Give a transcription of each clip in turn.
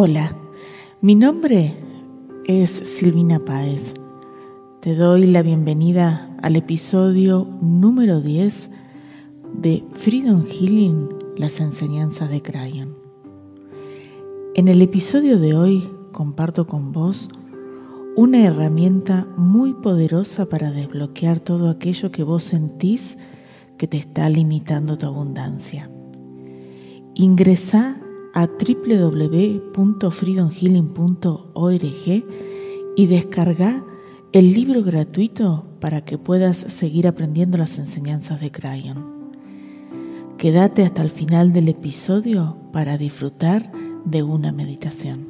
Hola, mi nombre es Silvina Páez. Te doy la bienvenida al episodio número 10 de Freedom Healing, las enseñanzas de Crayon. En el episodio de hoy comparto con vos una herramienta muy poderosa para desbloquear todo aquello que vos sentís que te está limitando tu abundancia. Ingresa a www.freedomhealing.org y descarga el libro gratuito para que puedas seguir aprendiendo las enseñanzas de Crayon. Quédate hasta el final del episodio para disfrutar de una meditación.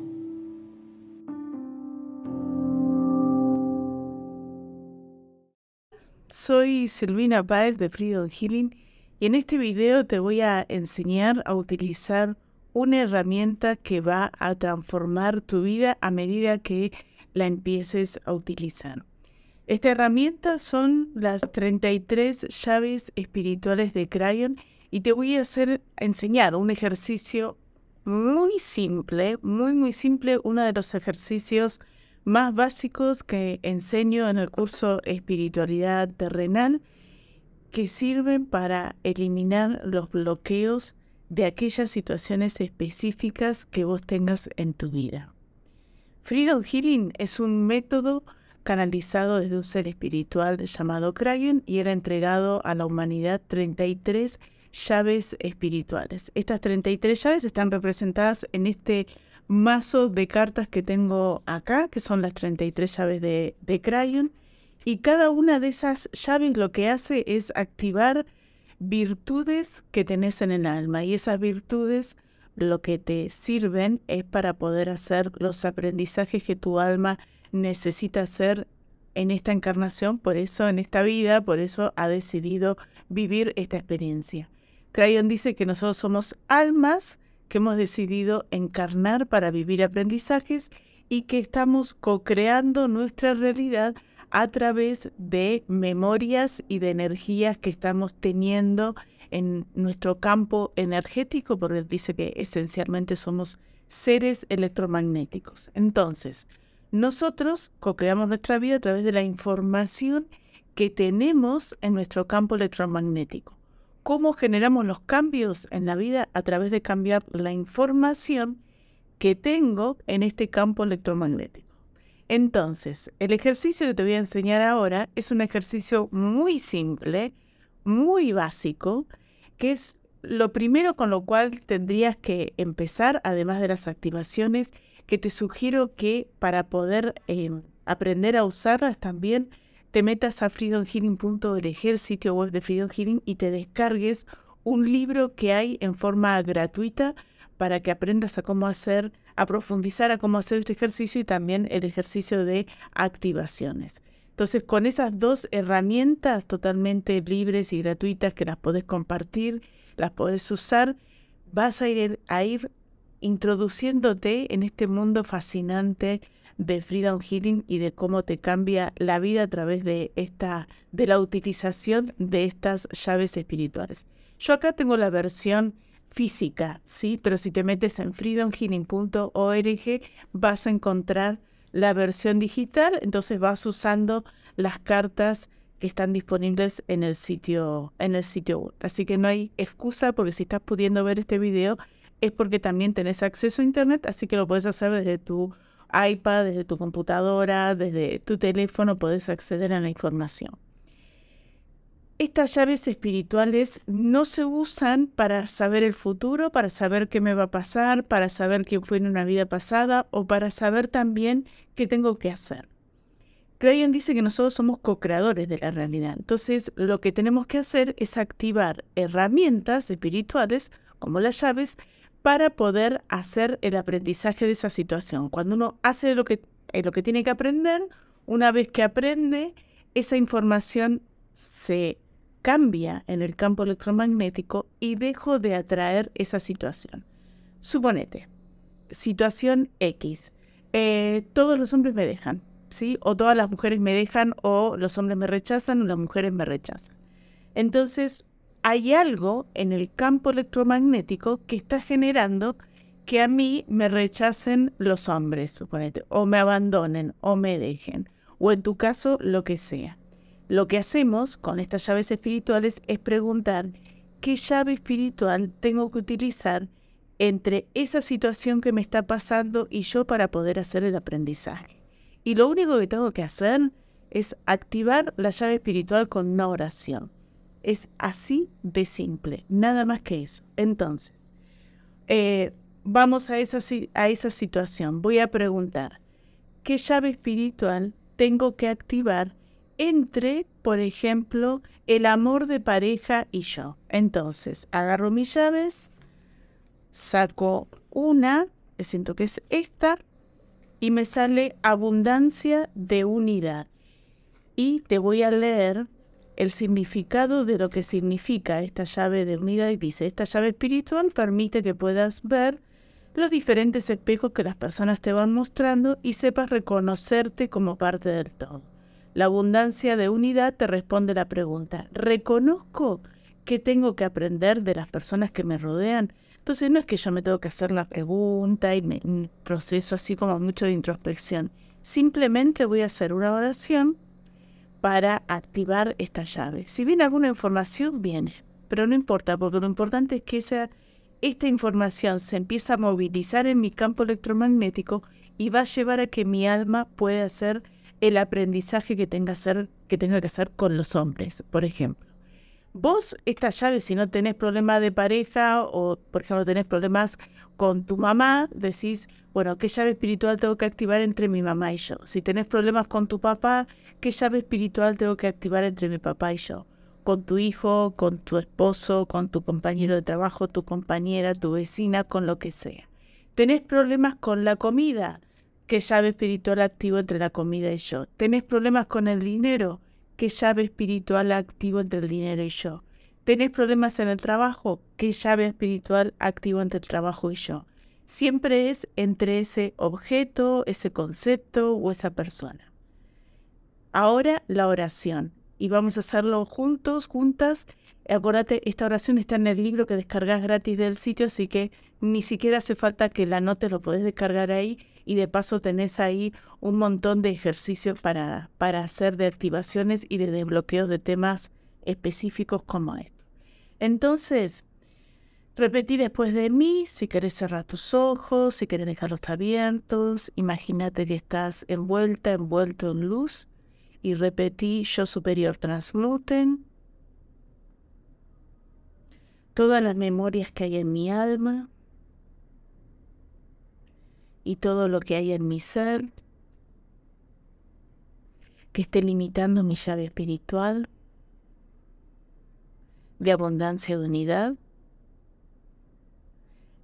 Soy Silvina Páez de Freedom Healing y en este video te voy a enseñar a utilizar una herramienta que va a transformar tu vida a medida que la empieces a utilizar. Esta herramienta son las 33 llaves espirituales de Crayon y te voy a hacer enseñar un ejercicio muy simple, muy muy simple, uno de los ejercicios más básicos que enseño en el curso Espiritualidad Terrenal que sirven para eliminar los bloqueos de aquellas situaciones específicas que vos tengas en tu vida. Freedom Healing es un método canalizado desde un ser espiritual llamado Crayon y era entregado a la humanidad 33 llaves espirituales. Estas 33 llaves están representadas en este mazo de cartas que tengo acá, que son las 33 llaves de, de Crayon. Y cada una de esas llaves lo que hace es activar virtudes que tenés en el alma y esas virtudes lo que te sirven es para poder hacer los aprendizajes que tu alma necesita hacer en esta encarnación, por eso en esta vida, por eso ha decidido vivir esta experiencia. Crayon dice que nosotros somos almas que hemos decidido encarnar para vivir aprendizajes y que estamos co-creando nuestra realidad a través de memorias y de energías que estamos teniendo en nuestro campo energético, porque dice que esencialmente somos seres electromagnéticos. Entonces, nosotros co-creamos nuestra vida a través de la información que tenemos en nuestro campo electromagnético. ¿Cómo generamos los cambios en la vida? A través de cambiar la información que tengo en este campo electromagnético. Entonces, el ejercicio que te voy a enseñar ahora es un ejercicio muy simple, muy básico, que es lo primero con lo cual tendrías que empezar, además de las activaciones, que te sugiero que para poder em, aprender a usarlas también te metas a freedomhealing.org, el sitio web de Freedom Healing, y te descargues un libro que hay en forma gratuita para que aprendas a cómo hacer a profundizar a cómo hacer este ejercicio y también el ejercicio de activaciones. Entonces, con esas dos herramientas totalmente libres y gratuitas que las podés compartir, las podés usar, vas a ir, a ir introduciéndote en este mundo fascinante de Freedom Healing y de cómo te cambia la vida a través de esta de la utilización de estas llaves espirituales. Yo acá tengo la versión física, ¿sí? Pero si te metes en freedomhealing.org vas a encontrar la versión digital, entonces vas usando las cartas que están disponibles en el sitio en el sitio web. Así que no hay excusa porque si estás pudiendo ver este video es porque también tenés acceso a internet, así que lo puedes hacer desde tu iPad, desde tu computadora, desde tu teléfono, puedes acceder a la información. Estas llaves espirituales no se usan para saber el futuro, para saber qué me va a pasar, para saber quién fue en una vida pasada o para saber también qué tengo que hacer. Crayon dice que nosotros somos co-creadores de la realidad. Entonces, lo que tenemos que hacer es activar herramientas espirituales, como las llaves, para poder hacer el aprendizaje de esa situación. Cuando uno hace lo que, eh, lo que tiene que aprender, una vez que aprende, esa información se cambia en el campo electromagnético y dejo de atraer esa situación. Suponete, situación X. Eh, todos los hombres me dejan, ¿sí? O todas las mujeres me dejan, o los hombres me rechazan, o las mujeres me rechazan. Entonces, hay algo en el campo electromagnético que está generando que a mí me rechacen los hombres, suponete, o me abandonen, o me dejen, o en tu caso, lo que sea. Lo que hacemos con estas llaves espirituales es preguntar qué llave espiritual tengo que utilizar entre esa situación que me está pasando y yo para poder hacer el aprendizaje. Y lo único que tengo que hacer es activar la llave espiritual con una oración. Es así de simple, nada más que eso. Entonces, eh, vamos a esa, a esa situación. Voy a preguntar, ¿qué llave espiritual tengo que activar entre, por ejemplo, el amor de pareja y yo? Entonces, agarro mis llaves, saco una, siento que es esta, y me sale abundancia de unidad. Y te voy a leer el significado de lo que significa esta llave de unidad y dice, esta llave espiritual permite que puedas ver los diferentes espejos que las personas te van mostrando y sepas reconocerte como parte del todo. La abundancia de unidad te responde la pregunta, ¿reconozco qué tengo que aprender de las personas que me rodean? Entonces no es que yo me tengo que hacer la pregunta y me, un proceso así como mucho de introspección. Simplemente voy a hacer una oración para activar esta llave. Si viene alguna información, viene, pero no importa, porque lo importante es que esa, esta información se empieza a movilizar en mi campo electromagnético y va a llevar a que mi alma pueda hacer el aprendizaje que tenga, hacer, que, que hacer con los hombres, por ejemplo. Vos, esta llave, si no tenés problemas de pareja o, por ejemplo, tenés problemas con tu mamá, decís, bueno, ¿qué llave espiritual tengo que activar entre mi mamá y yo? Si tenés problemas con tu papá, ¿qué llave espiritual tengo que activar entre mi papá y yo? Con tu hijo, con tu esposo, con tu compañero de trabajo, tu compañera, tu vecina, con lo que sea. ¿Tenés problemas con la comida? ¿Qué llave espiritual activo entre la comida y yo? ¿Tenés problemas con el dinero? ¿Qué llave espiritual activo entre el dinero y yo? ¿Tenés problemas en el trabajo? ¿Qué llave espiritual activo entre el trabajo y yo? Siempre es entre ese objeto, ese concepto o esa persona. Ahora la oración. Y vamos a hacerlo juntos, juntas. Acordate, esta oración está en el libro que descargas gratis del sitio, así que ni siquiera hace falta que la notes, lo podés descargar ahí y de paso tenés ahí un montón de ejercicios para, para hacer de activaciones y de desbloqueos de temas específicos como esto. Entonces, repetí después de mí, si querés cerrar tus ojos, si querés dejarlos abiertos, imagínate que estás envuelta, envuelto en luz y repetí yo superior transmuten todas las memorias que hay en mi alma y todo lo que hay en mi ser que esté limitando mi llave espiritual de abundancia de unidad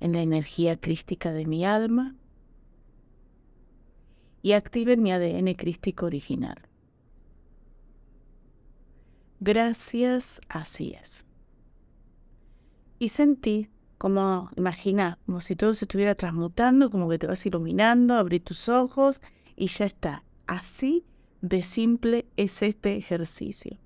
en la energía crística de mi alma y activen mi ADN crístico original. Gracias, así es. Y sentí como, imagina, como si todo se estuviera transmutando, como que te vas iluminando, abrí tus ojos y ya está. Así de simple es este ejercicio.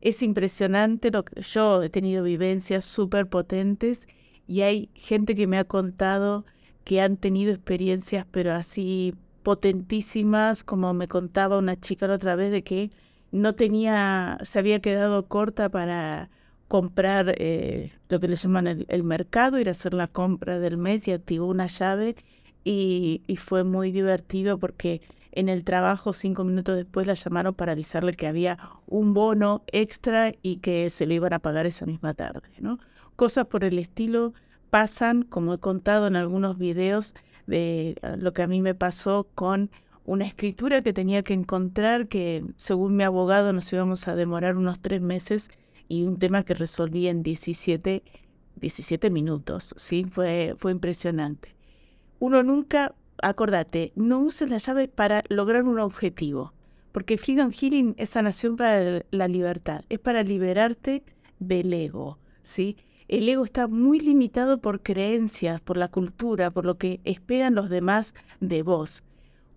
Es impresionante lo que yo he tenido vivencias súper potentes y hay gente que me ha contado que han tenido experiencias pero así potentísimas, como me contaba una chica la otra vez de que no tenía, se había quedado corta para comprar eh, lo que le llaman el, mercado, ir a hacer la compra del mes y activó una llave y, fue muy divertido porque en el trabajo cinco minutos después la llamaron para avisarle que había un bono extra y que se lo iban a pagar esa misma tarde. ¿no? Cosas por el estilo pasan, como he contado en algunos videos, de ah, lo que a mí me pasó con una escritura que tenía que encontrar, que según mi abogado nos íbamos a demorar unos tres meses y un tema que resolví en 17, 17 minutos, ¿sí? Fue, fue impresionante. Uno nunca, acordate, no uses la llave para lograr un objetivo, porque Freedom Healing es sanación para la libertad, es para liberarte del ego, ¿sí? El ego está muy limitado por creencias, por la cultura, por lo que esperan los demás de vos.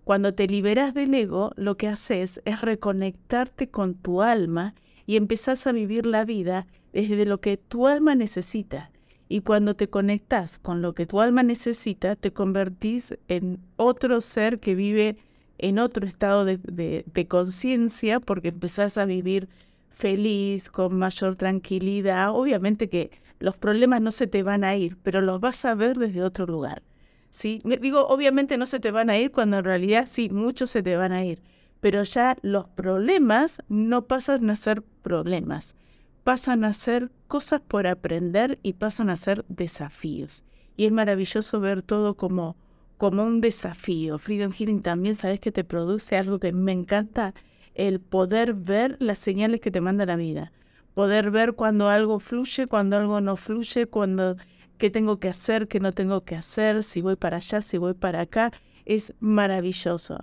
Cuando te liberas del ego, lo que haces es reconectarte con tu alma y empezás a vivir la vida desde lo que tu alma necesita. Y cuando te conectas con lo que tu alma necesita, te convertís en otro ser que vive en otro estado de, de conciencia porque empezás a vivir feliz, con mayor tranquilidad. Obviamente que los problemas no se te van a ir, pero los vas a ver desde otro lugar. ¿sí? Digo, obviamente no se te van a ir cuando en realidad sí, muchos se te van a ir, pero ya los problemas no pasan a ser problemas, pasan a ser cosas por aprender y pasan a ser desafíos. Y es maravilloso ver todo como, como un desafío. Freedom Healing también, ¿sabes que te produce algo que me encanta? el poder ver las señales que te manda la vida, poder ver cuando algo fluye, cuando algo no fluye, cuando qué tengo que hacer, qué no tengo que hacer, si voy para allá, si voy para acá, es maravilloso.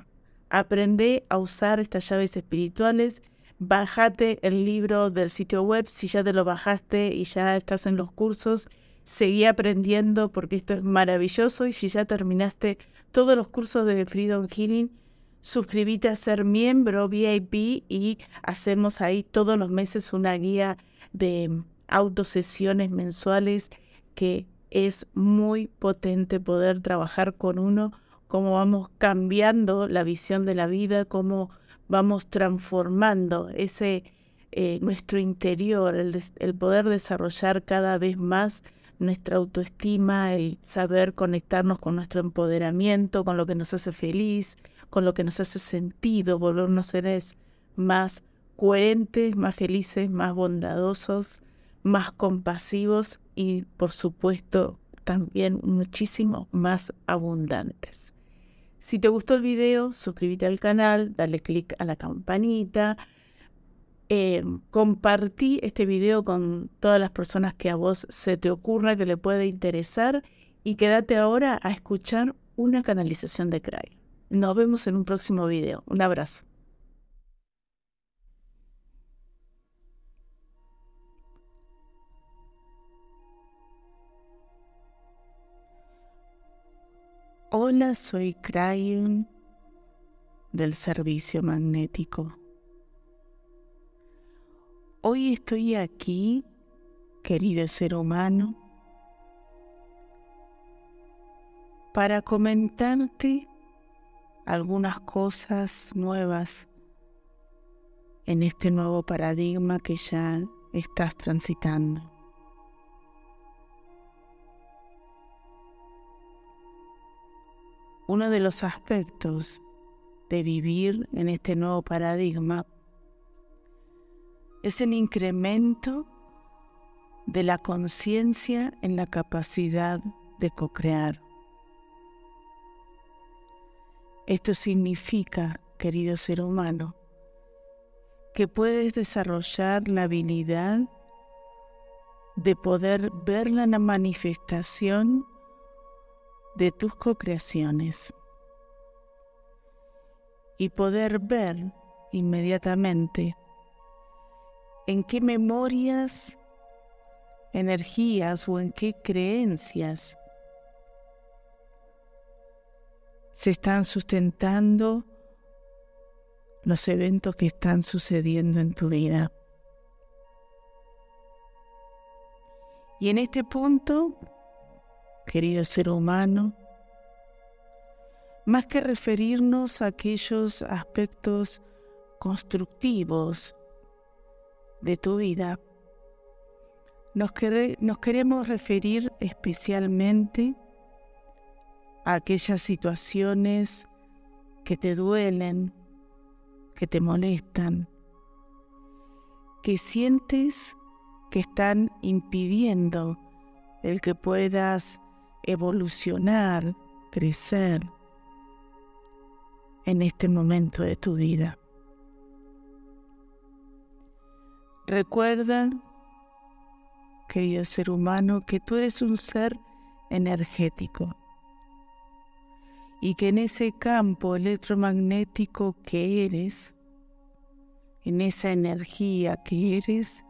Aprende a usar estas llaves espirituales. Bájate el libro del sitio web si ya te lo bajaste y ya estás en los cursos. Seguí aprendiendo porque esto es maravilloso y si ya terminaste todos los cursos de Freedom Healing, suscríbete a ser miembro VIP y hacemos ahí todos los meses una guía de autosesiones mensuales que es muy potente poder trabajar con uno, cómo vamos cambiando la visión de la vida, cómo vamos transformando ese eh, nuestro interior, el, el poder desarrollar cada vez más nuestra autoestima, el saber conectarnos con nuestro empoderamiento, con lo que nos hace feliz, con lo que nos hace sentido, volvernos seres más coherentes, más felices, más bondadosos, más compasivos y por supuesto también muchísimo más abundantes. Si te gustó el video, suscríbete al canal, dale click a la campanita, eh, compartí este video con todas las personas que a vos se te ocurra que le pueda interesar y quédate ahora a escuchar una canalización de Cry. Nos vemos en un próximo video. Un abrazo. Hola, soy Crayon del servicio magnético. Hoy estoy aquí, querido ser humano, para comentarte algunas cosas nuevas en este nuevo paradigma que ya estás transitando. Uno de los aspectos de vivir en este nuevo paradigma es el incremento de la conciencia en la capacidad de co-crear. Esto significa, querido ser humano, que puedes desarrollar la habilidad de poder ver la manifestación de tus co-creaciones y poder ver inmediatamente en qué memorias, energías o en qué creencias se están sustentando los eventos que están sucediendo en tu vida. Y en este punto, querido ser humano, más que referirnos a aquellos aspectos constructivos de tu vida, nos, nos queremos referir especialmente aquellas situaciones que te duelen, que te molestan, que sientes que están impidiendo el que puedas evolucionar, crecer en este momento de tu vida. Recuerda, querido ser humano, que tú eres un ser energético y que en ese campo electromagnético que eres, en esa energía que eres,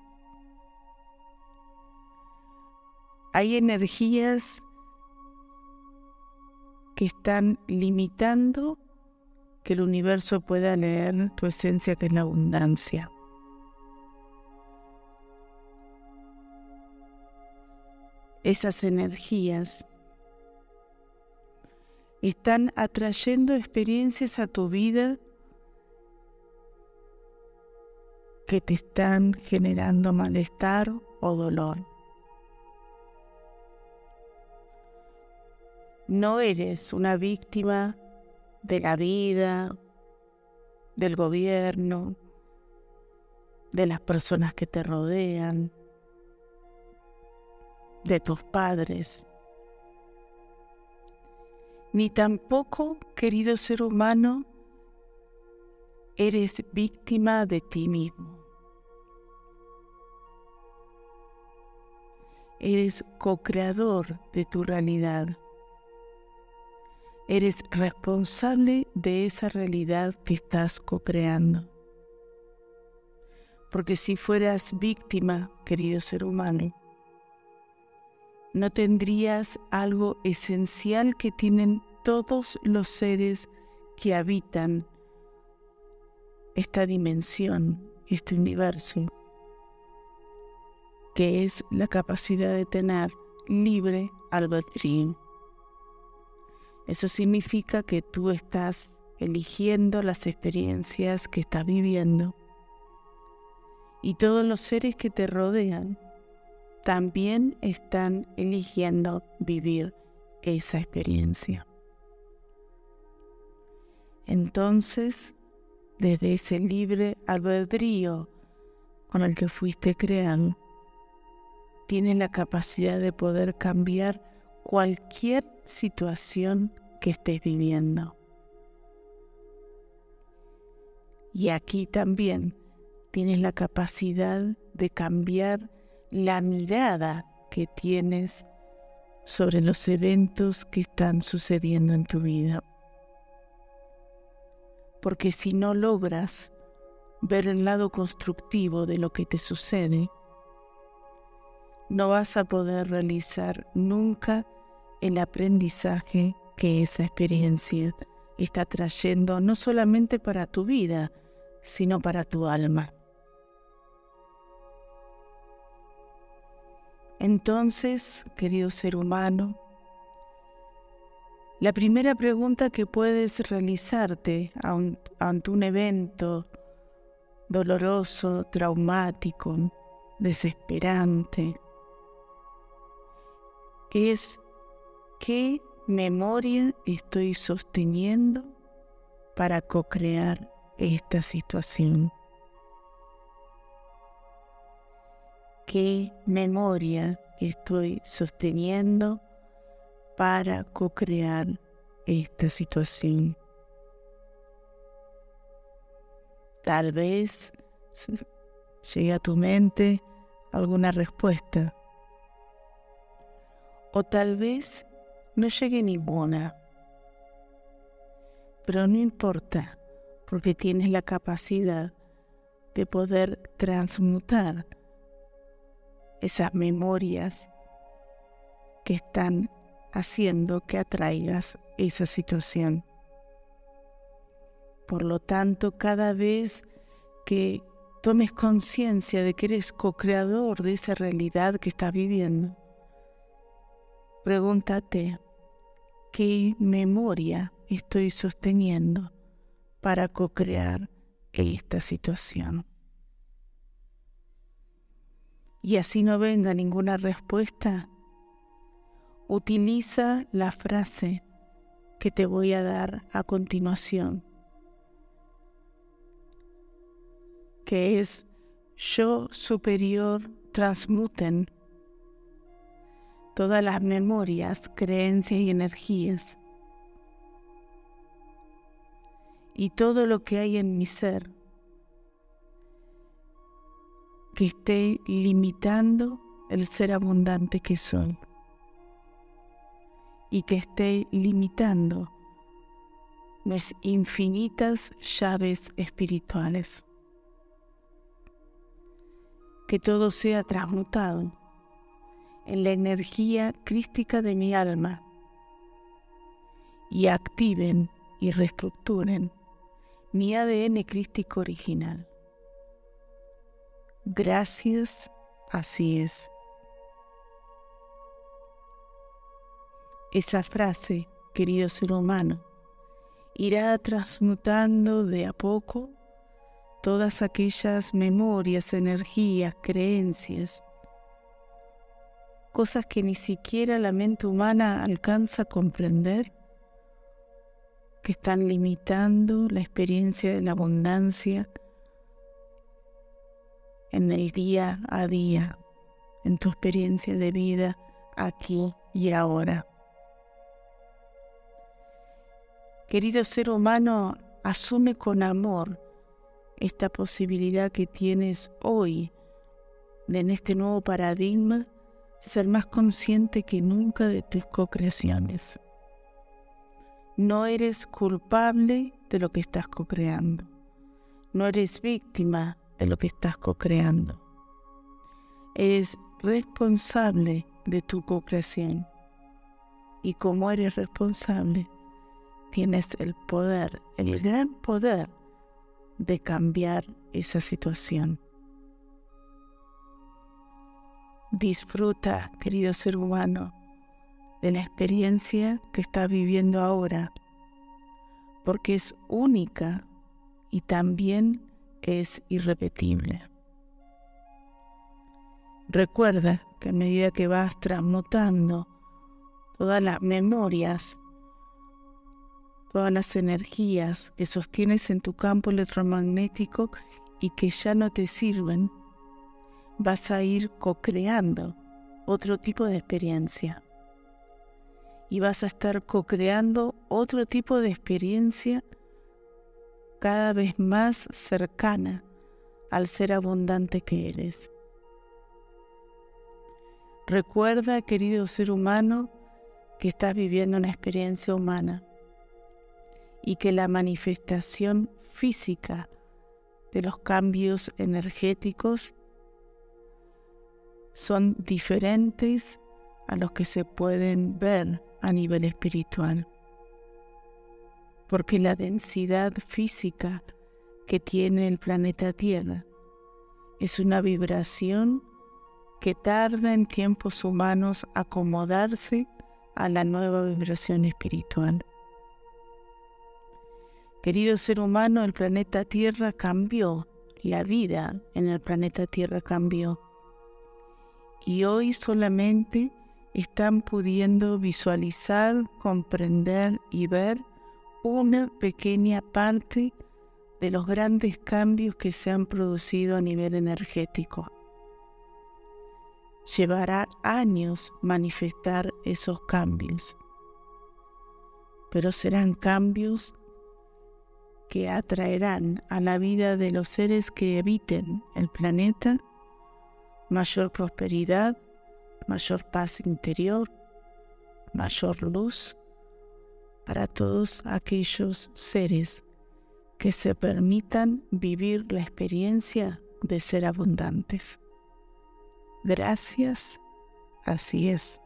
hay energías que están limitando que el universo pueda leer tu esencia que es la abundancia. esas energías están atrayendo experiencias a tu vida que te están generando malestar o dolor. No eres una víctima de la vida, del gobierno, de las personas que te rodean, de tus padres, ni tampoco, querido ser humano, eres víctima de ti mismo. Eres co-creador de tu realidad. Eres responsable de esa realidad que estás co-creando. Porque si fueras víctima, querido ser humano, no tendrías algo esencial que tienen todos los seres que habitan esta dimensión, este universo, que es la capacidad de tener libre albedrío. Eso significa que tú estás eligiendo las experiencias que estás viviendo y todos los seres que te rodean también están eligiendo vivir esa experiencia. Entonces, desde ese libre albedrío con el que fuiste creado, tienes la capacidad de poder cambiar cualquier situación que estés viviendo. Y aquí también tienes la capacidad de cambiar la mirada que tienes sobre los eventos que están sucediendo en tu vida. Porque si no logras ver el lado constructivo de lo que te sucede, no vas a poder realizar nunca el aprendizaje que esa experiencia está trayendo no solamente para tu vida, sino para tu alma. Entonces, querido ser humano, la primera pregunta que puedes realizarte ante un evento doloroso, traumático, desesperante, es ¿Qué memoria estoy sosteniendo para co-crear esta situación? ¿Qué memoria estoy sosteniendo para co-crear esta situación? Tal vez llegue a tu mente alguna respuesta. O tal vez no llegue ninguna. Pero no importa, porque tienes la capacidad de poder transmutar esas memorias que están haciendo que atraigas esa situación. Por lo tanto, cada vez que tomes conciencia de que eres co-creador de esa realidad que estás viviendo, pregúntate, ¿qué memoria estoy sosteniendo para co-crear esta situación? Y así no venga ninguna respuesta, utiliza la frase que te voy a dar a continuación, que es yo superior transmuten todas las memorias, creencias y energías. Y todo lo que hay en mi ser que esté limitando el ser abundante que soy y que esté limitando mis infinitas llaves espirituales. Que todo sea transmutado en la energía crística de mi alma y activen y reestructuren mi ADN crístico original. Gracias, así es. esa frase, querido ser humano, irá transmutando de a poco todas aquellas memorias, energías, creencias, cosas que ni siquiera la mente humana alcanza a comprender, que están limitando la experiencia de la abundancia en el día a día, en tu experiencia de vida aquí y ahora. Querido ser humano, asume con amor esta posibilidad que tienes hoy en este nuevo paradigma ser más consciente que nunca de tus co-creaciones. No eres culpable de lo que estás co-creando. No eres víctima de lo que estás co-creando. Eres responsable de tu co-creación. Y como eres responsable, tienes el poder, el gran poder de cambiar esa situación. Disfruta, querido ser humano, de la experiencia que estás viviendo ahora, porque es única y también es irrepetible. Recuerda que a medida que vas transmutando todas las memorias todas las energías que sostienes en tu campo electromagnético y que ya no te sirven, vas a ir co-creando otro tipo de experiencia. Y vas a estar co-creando otro tipo de experiencia cada vez más cercana al ser abundante que eres. Recuerda, querido ser humano, que estás viviendo una experiencia humana y que la manifestación física de los cambios energéticos son diferentes a los que se pueden ver a nivel espiritual. Porque la densidad física que tiene el planeta Tierra es una vibración que tarda en tiempos humanos acomodarse a la nueva vibración espiritual. Querido ser humano, el planeta Tierra cambió, la vida en el planeta Tierra cambió. Y hoy solamente están pudiendo visualizar, comprender y ver una pequeña parte de los grandes cambios que se han producido a nivel energético. Llevará años manifestar esos cambios, pero serán cambios que atraerán a la vida de los seres que habiten el planeta mayor prosperidad, mayor paz interior, mayor luz para todos aquellos seres que se permitan vivir la experiencia de ser abundantes. Gracias, así es.